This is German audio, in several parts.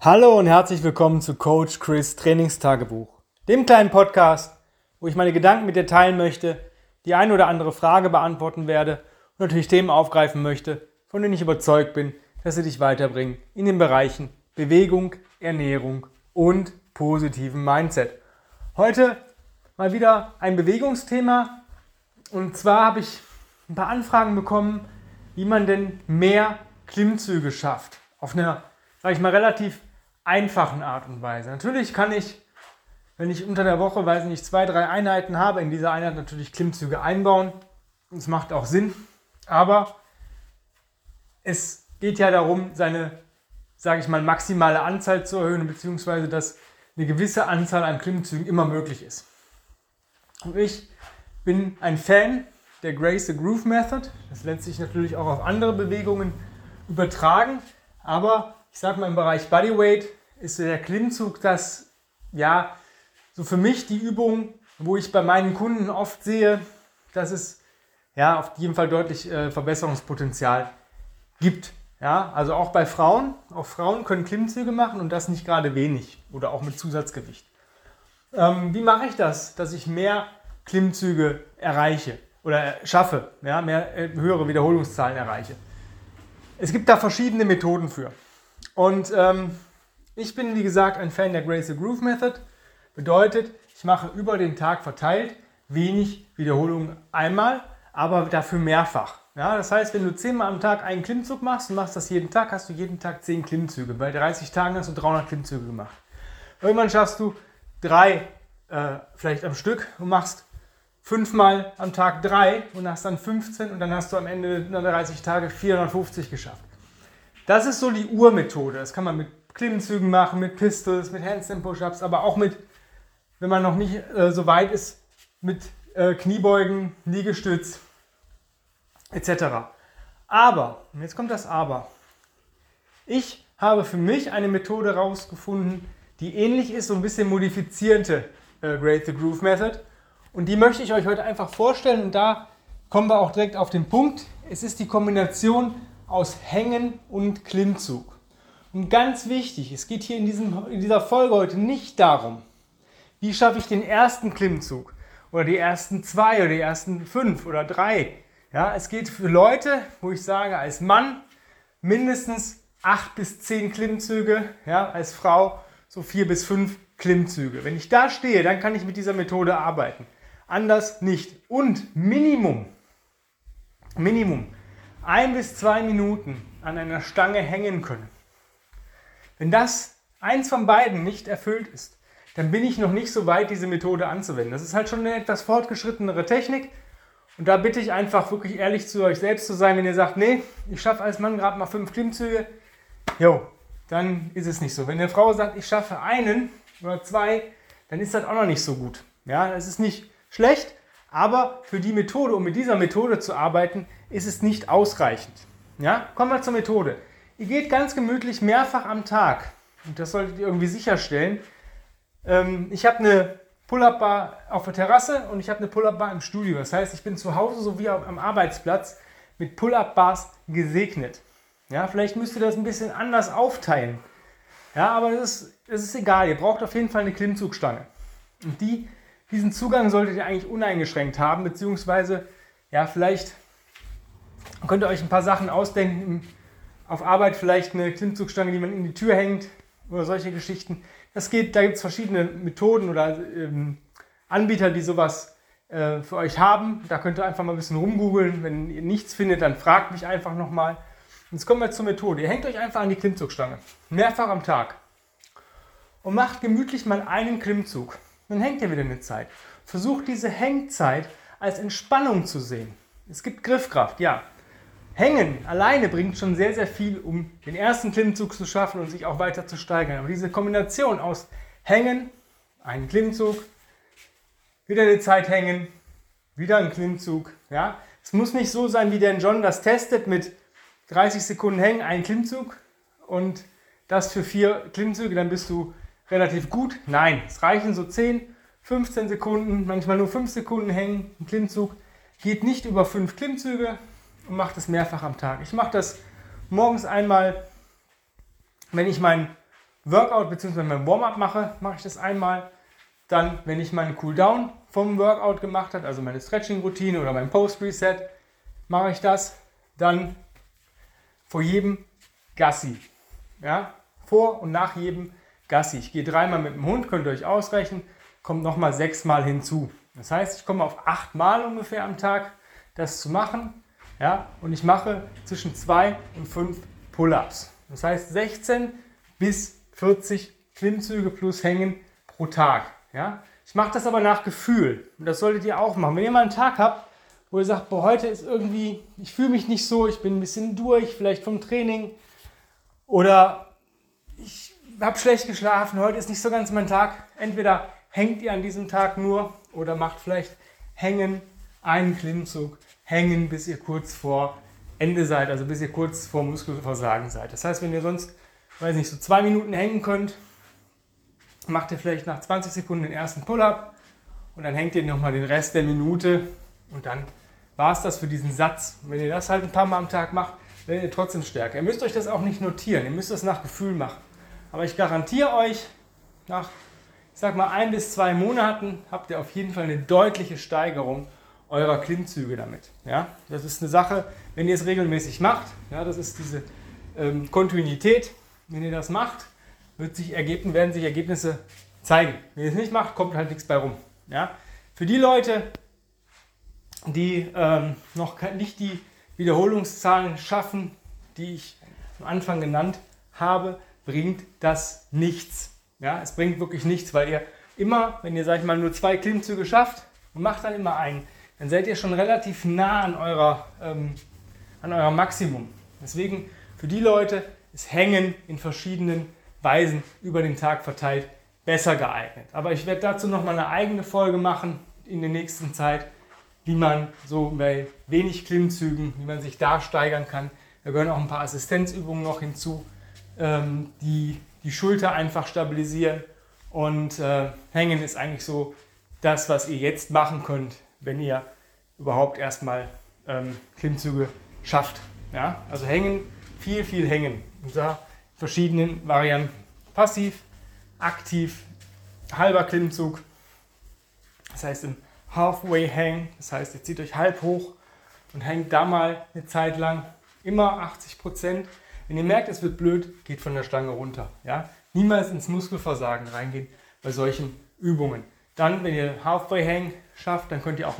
Hallo und herzlich willkommen zu Coach Chris Trainingstagebuch, dem kleinen Podcast, wo ich meine Gedanken mit dir teilen möchte, die eine oder andere Frage beantworten werde und natürlich Themen aufgreifen möchte, von denen ich überzeugt bin, dass sie dich weiterbringen in den Bereichen Bewegung, Ernährung und positiven Mindset. Heute mal wieder ein Bewegungsthema und zwar habe ich ein paar Anfragen bekommen, wie man denn mehr Klimmzüge schafft. Auf einer, sage ich mal, relativ einfachen Art und Weise. Natürlich kann ich, wenn ich unter der Woche, weiß nicht, zwei, drei Einheiten habe, in dieser Einheit natürlich Klimmzüge einbauen. Das macht auch Sinn. Aber es geht ja darum, seine, sage ich mal, maximale Anzahl zu erhöhen, beziehungsweise dass eine gewisse Anzahl an Klimmzügen immer möglich ist. Und ich bin ein Fan der Grace the Groove Method. Das lässt sich natürlich auch auf andere Bewegungen übertragen. Aber ich sage mal im Bereich Bodyweight ist der Klimmzug das, ja, so für mich die Übung, wo ich bei meinen Kunden oft sehe, dass es ja auf jeden Fall deutlich äh, Verbesserungspotenzial gibt. Ja, also auch bei Frauen. Auch Frauen können Klimmzüge machen und das nicht gerade wenig oder auch mit Zusatzgewicht. Ähm, wie mache ich das, dass ich mehr Klimmzüge erreiche oder schaffe, ja, mehr, äh, höhere Wiederholungszahlen erreiche? Es gibt da verschiedene Methoden für. Und ähm, ich bin, wie gesagt, ein Fan der Grace Groove Method. Bedeutet, ich mache über den Tag verteilt wenig Wiederholungen einmal, aber dafür mehrfach. Ja, das heißt, wenn du zehnmal am Tag einen Klimmzug machst und machst das jeden Tag, hast du jeden Tag zehn Klimmzüge. Bei 30 Tagen hast du 300 Klimmzüge gemacht. Irgendwann schaffst du drei äh, vielleicht am Stück und machst fünfmal am Tag drei und hast dann 15 und dann hast du am Ende der 30 Tage 450 geschafft. Das ist so die Urmethode. Das kann man mit Klimmzügen machen, mit Pistols, mit Handstand Push-Ups, aber auch mit, wenn man noch nicht äh, so weit ist, mit äh, Kniebeugen, Liegestütz etc. Aber, jetzt kommt das Aber. Ich habe für mich eine Methode rausgefunden, die ähnlich ist, so ein bisschen modifizierende äh, Great the Groove Method. Und die möchte ich euch heute einfach vorstellen und da kommen wir auch direkt auf den Punkt. Es ist die Kombination aus Hängen und Klimmzug. Und ganz wichtig, es geht hier in, diesem, in dieser Folge heute nicht darum, wie schaffe ich den ersten Klimmzug oder die ersten zwei oder die ersten fünf oder drei. Ja, es geht für Leute, wo ich sage, als Mann mindestens acht bis zehn Klimmzüge, ja, als Frau so vier bis fünf Klimmzüge. Wenn ich da stehe, dann kann ich mit dieser Methode arbeiten. Anders nicht. Und Minimum, Minimum ein bis zwei Minuten an einer Stange hängen können. Wenn das eins von beiden nicht erfüllt ist, dann bin ich noch nicht so weit, diese Methode anzuwenden. Das ist halt schon eine etwas fortgeschrittenere Technik. Und da bitte ich einfach wirklich ehrlich zu euch selbst zu sein, wenn ihr sagt, nee, ich schaffe als Mann gerade mal fünf Klimmzüge, jo, dann ist es nicht so. Wenn eine Frau sagt, ich schaffe einen oder zwei, dann ist das auch noch nicht so gut. Ja, es ist nicht schlecht, aber für die Methode, um mit dieser Methode zu arbeiten, ist es nicht ausreichend. Ja? Kommen wir zur Methode. Ihr geht ganz gemütlich mehrfach am Tag. Und das solltet ihr irgendwie sicherstellen. Ähm, ich habe eine Pull-Up-Bar auf der Terrasse und ich habe eine Pull-Up-Bar im Studio. Das heißt, ich bin zu Hause sowie am Arbeitsplatz mit Pull-Up-Bars gesegnet. Ja, vielleicht müsst ihr das ein bisschen anders aufteilen. Ja, aber das ist, das ist egal. Ihr braucht auf jeden Fall eine Klimmzugstange. Und die diesen Zugang solltet ihr eigentlich uneingeschränkt haben, beziehungsweise ja, vielleicht könnt ihr euch ein paar Sachen ausdenken. Auf Arbeit vielleicht eine Klimmzugstange, die man in die Tür hängt oder solche Geschichten. Das geht, da gibt es verschiedene Methoden oder ähm, Anbieter, die sowas äh, für euch haben. Da könnt ihr einfach mal ein bisschen rumgoogeln. Wenn ihr nichts findet, dann fragt mich einfach nochmal. Jetzt kommen wir zur Methode. Ihr hängt euch einfach an die Klimmzugstange. Mehrfach am Tag. Und macht gemütlich mal einen Klimmzug. Dann hängt ihr wieder eine Zeit. Versucht diese Hängzeit als Entspannung zu sehen. Es gibt Griffkraft, ja. Hängen alleine bringt schon sehr, sehr viel, um den ersten Klimmzug zu schaffen und sich auch weiter zu steigern. Aber diese Kombination aus Hängen, einen Klimmzug, wieder eine Zeit hängen, wieder ein Klimmzug. Ja? Es muss nicht so sein, wie der John das testet mit 30 Sekunden hängen, ein Klimmzug und das für vier Klimmzüge, dann bist du relativ gut? Nein, es reichen so 10, 15 Sekunden, manchmal nur 5 Sekunden hängen. Ein Klimmzug geht nicht über 5 Klimmzüge und macht es mehrfach am Tag. Ich mache das morgens einmal, wenn ich mein Workout bzw. mein Warm-up mache, mache ich das einmal. Dann, wenn ich meinen Cooldown vom Workout gemacht habe, also meine Stretching-Routine oder mein Post-Reset, mache ich das. Dann vor jedem Gassi. Ja? Vor und nach jedem Gassi. Ich gehe dreimal mit dem Hund, könnt ihr euch ausrechnen, kommt nochmal sechsmal hinzu. Das heißt, ich komme auf achtmal ungefähr am Tag, das zu machen. Ja? Und ich mache zwischen zwei und fünf Pull-ups. Das heißt 16 bis 40 Klimmzüge plus Hängen pro Tag. Ja? Ich mache das aber nach Gefühl. Und das solltet ihr auch machen. Wenn ihr mal einen Tag habt, wo ihr sagt, boah, heute ist irgendwie, ich fühle mich nicht so, ich bin ein bisschen durch, vielleicht vom Training oder ich habe schlecht geschlafen, heute ist nicht so ganz mein Tag. Entweder hängt ihr an diesem Tag nur oder macht vielleicht Hängen, einen Klimmzug, Hängen, bis ihr kurz vor Ende seid, also bis ihr kurz vor Muskelversagen seid. Das heißt, wenn ihr sonst, weiß nicht, so zwei Minuten hängen könnt, macht ihr vielleicht nach 20 Sekunden den ersten Pull-up und dann hängt ihr nochmal den Rest der Minute und dann war es das für diesen Satz. Und wenn ihr das halt ein paar Mal am Tag macht, werdet ihr trotzdem stärker. Ihr müsst euch das auch nicht notieren, ihr müsst das nach Gefühl machen. Aber ich garantiere euch, nach, ich sag mal, ein bis zwei Monaten habt ihr auf jeden Fall eine deutliche Steigerung eurer Klimmzüge damit. Ja? Das ist eine Sache, wenn ihr es regelmäßig macht, ja, das ist diese ähm, Kontinuität, wenn ihr das macht, wird sich Ergebnis, werden sich Ergebnisse zeigen. Wenn ihr es nicht macht, kommt halt nichts bei rum. Ja? Für die Leute, die ähm, noch nicht die Wiederholungszahlen schaffen, die ich am Anfang genannt habe, bringt das nichts. Ja, es bringt wirklich nichts, weil ihr immer, wenn ihr, sag ich mal, nur zwei Klimmzüge schafft macht dann immer einen, dann seid ihr schon relativ nah an, eurer, ähm, an eurem Maximum. Deswegen für die Leute ist Hängen in verschiedenen Weisen über den Tag verteilt besser geeignet. Aber ich werde dazu nochmal eine eigene Folge machen in der nächsten Zeit, wie man so bei wenig Klimmzügen, wie man sich da steigern kann. Da gehören auch ein paar Assistenzübungen noch hinzu, ähm, die die Schulter einfach stabilisieren. Und äh, Hängen ist eigentlich so das, was ihr jetzt machen könnt, wenn ihr überhaupt erstmal ähm, Klimmzüge schafft. Ja? Also hängen, viel, viel hängen. Unter verschiedenen Varianten. Passiv, aktiv, halber Klimmzug. Das heißt im Halfway Hang. Das heißt, ihr zieht euch halb hoch und hängt da mal eine Zeit lang. Immer 80 Prozent. Wenn ihr merkt, es wird blöd, geht von der Stange runter. Ja? Niemals ins Muskelversagen reingehen bei solchen Übungen. Dann, wenn ihr Halfway Hang schafft, dann könnt ihr auch,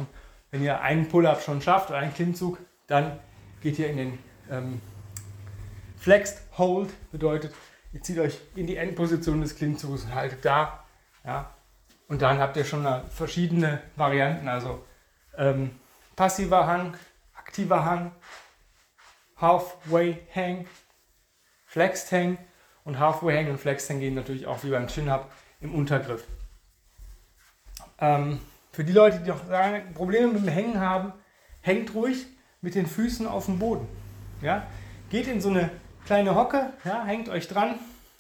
wenn ihr einen Pull-Up schon schafft oder einen Klimmzug, dann geht ihr in den ähm, Flexed Hold, bedeutet, ihr zieht euch in die Endposition des Klimmzuges und haltet da. Ja, und dann habt ihr schon verschiedene Varianten, also ähm, passiver Hang, aktiver Hang, Halfway Hang, Flexed Hang und Halfway Hang und Flexed Hang gehen natürlich auch wie beim Chin Up im Untergriff. Ähm, für die Leute, die auch Probleme mit dem Hängen haben, hängt ruhig mit den Füßen auf dem Boden. Ja? Geht in so eine kleine Hocke, ja, hängt euch dran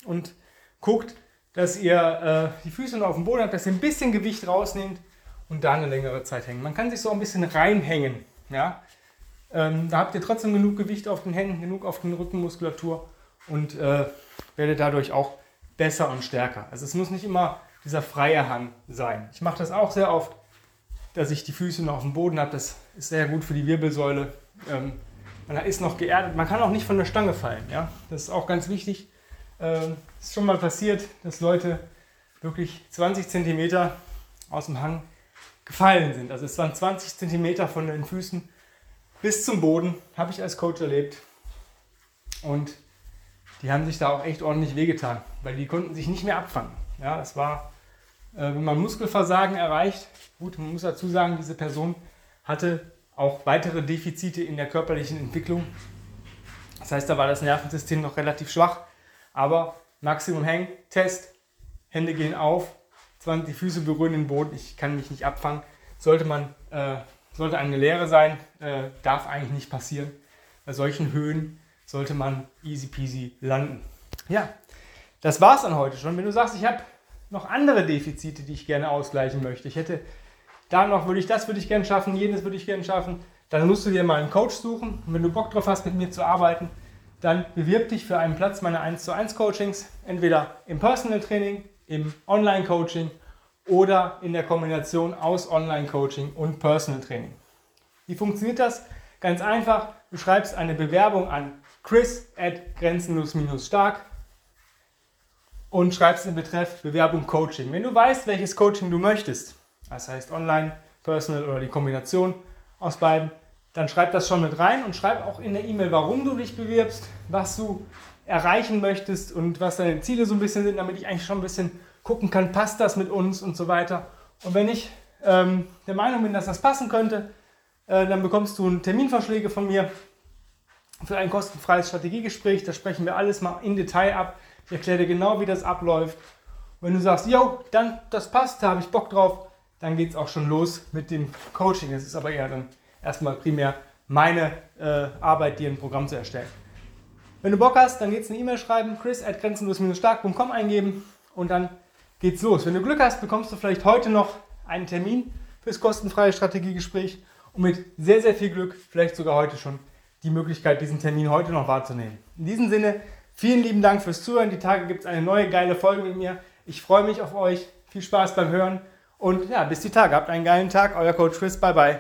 und guckt, dass ihr äh, die Füße noch auf dem Boden habt, dass ihr ein bisschen Gewicht rausnehmt und da eine längere Zeit hängen. Man kann sich so ein bisschen reinhängen. Ja? Ähm, da habt ihr trotzdem genug Gewicht auf den Händen, genug auf den Rückenmuskulatur und äh, werdet dadurch auch besser und stärker. Also es muss nicht immer dieser freie Hang sein. Ich mache das auch sehr oft, dass ich die Füße noch auf dem Boden habe. Das ist sehr gut für die Wirbelsäule. Ähm, man ist noch geerdet. Man kann auch nicht von der Stange fallen. Ja? Das ist auch ganz wichtig. Ähm, ist schon mal passiert, dass Leute wirklich 20 cm aus dem Hang gefallen sind. Also es waren 20 cm von den Füßen bis zum Boden, habe ich als Coach erlebt. Und die haben sich da auch echt ordentlich wehgetan, weil die konnten sich nicht mehr abfangen. Ja, das war, äh, wenn man Muskelversagen erreicht, gut, man muss dazu sagen, diese Person hatte auch weitere Defizite in der körperlichen Entwicklung. Das heißt, da war das Nervensystem noch relativ schwach. Aber Maximum Hang, Test, Hände gehen auf, die Füße berühren den Boden, ich kann mich nicht abfangen. Sollte man, äh, sollte eine Lehre sein, äh, darf eigentlich nicht passieren. Bei solchen Höhen sollte man easy peasy landen. Ja, das war es dann heute schon. Wenn du sagst, ich habe noch andere Defizite, die ich gerne ausgleichen möchte, ich hätte da noch, würde ich das würde ich gerne schaffen, jenes würde ich gerne schaffen, dann musst du dir mal einen Coach suchen. Und wenn du Bock drauf hast, mit mir zu arbeiten, dann bewirb dich für einen Platz meiner 1 zu 1 Coachings, entweder im Personal Training, im Online Coaching oder in der Kombination aus Online Coaching und Personal Training. Wie funktioniert das? Ganz einfach, du schreibst eine Bewerbung an chris at grenzenlos-stark und schreibst im Betreff Bewerbung Coaching. Wenn du weißt, welches Coaching du möchtest, das heißt Online, Personal oder die Kombination aus beiden, dann schreib das schon mit rein und schreib auch in der E-Mail, warum du dich bewirbst, was du erreichen möchtest und was deine Ziele so ein bisschen sind, damit ich eigentlich schon ein bisschen gucken kann, passt das mit uns und so weiter. Und wenn ich ähm, der Meinung bin, dass das passen könnte, äh, dann bekommst du Terminvorschläge von mir für ein kostenfreies Strategiegespräch. Da sprechen wir alles mal in Detail ab. Ich erkläre dir genau, wie das abläuft. Und wenn du sagst, yo, dann das passt, da habe ich Bock drauf, dann geht es auch schon los mit dem Coaching. Es ist aber eher dann erstmal primär meine äh, Arbeit, dir ein Programm zu erstellen. Wenn du Bock hast, dann geht's eine E-Mail schreiben, chris at grenzenlos-stark.com eingeben und dann geht's los. Wenn du Glück hast, bekommst du vielleicht heute noch einen Termin fürs kostenfreie Strategiegespräch und mit sehr, sehr viel Glück vielleicht sogar heute schon die Möglichkeit, diesen Termin heute noch wahrzunehmen. In diesem Sinne, vielen lieben Dank fürs Zuhören. Die Tage gibt es eine neue geile Folge mit mir. Ich freue mich auf euch. Viel Spaß beim Hören und ja, bis die Tage. Habt einen geilen Tag. Euer Coach Chris. Bye, bye.